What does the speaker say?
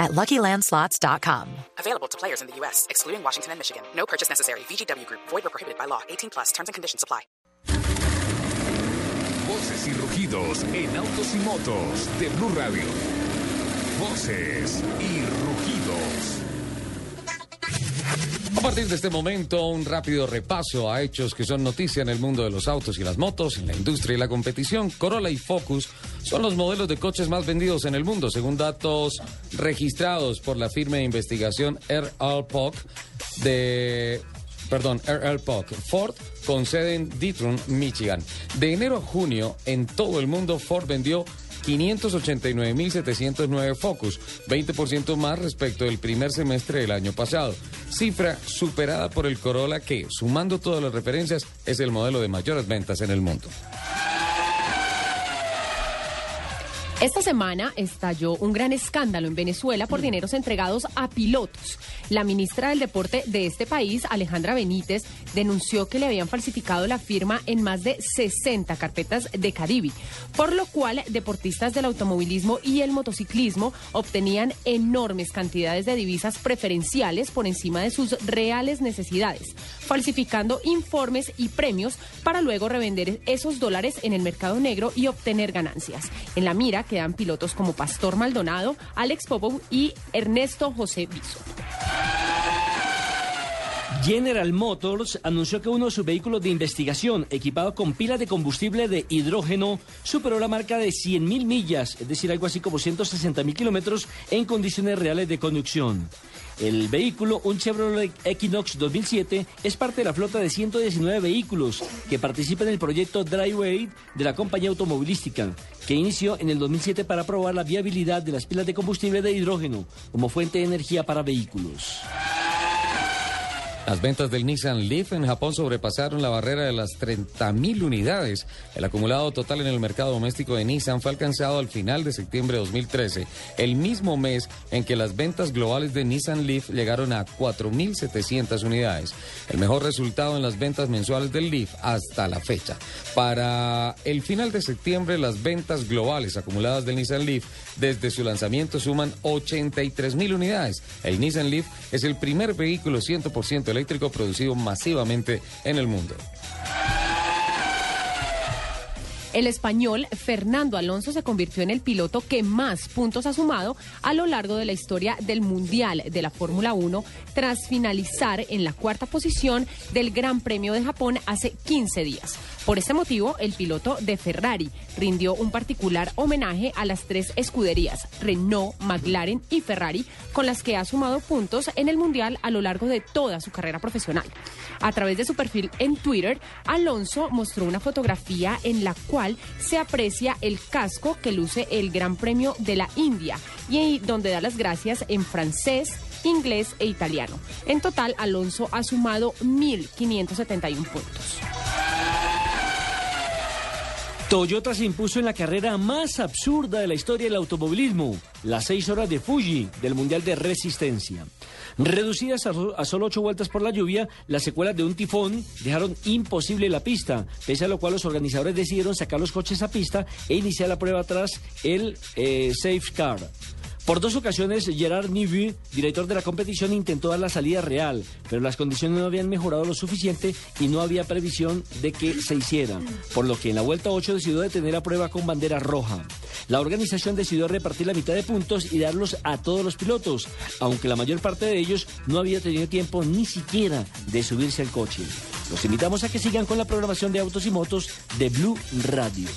at LuckyLandSlots.com. Available to players in the U.S., excluding Washington and Michigan. No purchase necessary. VGW Group. Void or prohibited by law. 18 plus. Terms and conditions apply. Voces y rugidos en autos y motos de Blue Radio. Voces y rugidos. A partir de este momento, un rápido repaso a hechos que son noticia en el mundo de los autos y las motos, en la industria y la competición. Corolla y Focus son los modelos de coches más vendidos en el mundo, según datos registrados por la firma de investigación RL de perdón, RL Ford, con sede en Detroit, Michigan. De enero a junio, en todo el mundo, Ford vendió 589.709 Focus, 20% más respecto del primer semestre del año pasado. Cifra superada por el Corolla que, sumando todas las referencias, es el modelo de mayores ventas en el mundo. Esta semana estalló un gran escándalo en Venezuela por dineros entregados a pilotos. La ministra del Deporte de este país, Alejandra Benítez, denunció que le habían falsificado la firma en más de 60 carpetas de Caribe, por lo cual deportistas del automovilismo y el motociclismo obtenían enormes cantidades de divisas preferenciales por encima de sus reales necesidades, falsificando informes y premios para luego revender esos dólares en el mercado negro y obtener ganancias. En la mira quedan pilotos como Pastor Maldonado, Alex Popov y Ernesto José Biso. General Motors anunció que uno de sus vehículos de investigación, equipado con pilas de combustible de hidrógeno, superó la marca de 100.000 millas, es decir, algo así como 160.000 kilómetros en condiciones reales de conducción. El vehículo, un Chevrolet Equinox 2007, es parte de la flota de 119 vehículos que participan en el proyecto Driveway de la compañía automovilística, que inició en el 2007 para probar la viabilidad de las pilas de combustible de hidrógeno como fuente de energía para vehículos. Las ventas del Nissan Leaf en Japón sobrepasaron la barrera de las 30.000 unidades. El acumulado total en el mercado doméstico de Nissan fue alcanzado al final de septiembre de 2013, el mismo mes en que las ventas globales de Nissan Leaf llegaron a 4.700 unidades. El mejor resultado en las ventas mensuales del Leaf hasta la fecha. Para el final de septiembre, las ventas globales acumuladas del Nissan Leaf desde su lanzamiento suman 83.000 unidades. El Nissan Leaf es el primer vehículo 100% eléctrico producido masivamente en el mundo. El español Fernando Alonso se convirtió en el piloto que más puntos ha sumado a lo largo de la historia del Mundial de la Fórmula 1 tras finalizar en la cuarta posición del Gran Premio de Japón hace 15 días. Por este motivo, el piloto de Ferrari rindió un particular homenaje a las tres escuderías, Renault, McLaren y Ferrari, con las que ha sumado puntos en el Mundial a lo largo de toda su carrera profesional. A través de su perfil en Twitter, Alonso mostró una fotografía en la cual se aprecia el casco que luce el Gran Premio de la India y donde da las gracias en francés, inglés e italiano. En total, Alonso ha sumado 1.571 puntos. Toyota se impuso en la carrera más absurda de la historia del automovilismo, las seis horas de Fuji del Mundial de Resistencia. Reducidas a, solo ocho vueltas por la lluvia, las secuelas de un tifón dejaron imposible la pista, pese a lo cual los organizadores decidieron sacar los coches a pista e iniciar la prueba tras el eh, Safe Car. Por dos ocasiones, Gerard Nivy, director de la competición, intentó dar la salida real, pero las condiciones no habían mejorado lo suficiente y no había previsión de que se hiciera, por lo que en la vuelta 8 decidió detener la prueba con bandera roja. La organización decidió repartir la mitad de puntos y darlos a todos los pilotos, aunque la mayor parte de ellos no había tenido tiempo ni siquiera de subirse al coche. Los invitamos a que sigan con la programación de autos y motos de Blue Radio.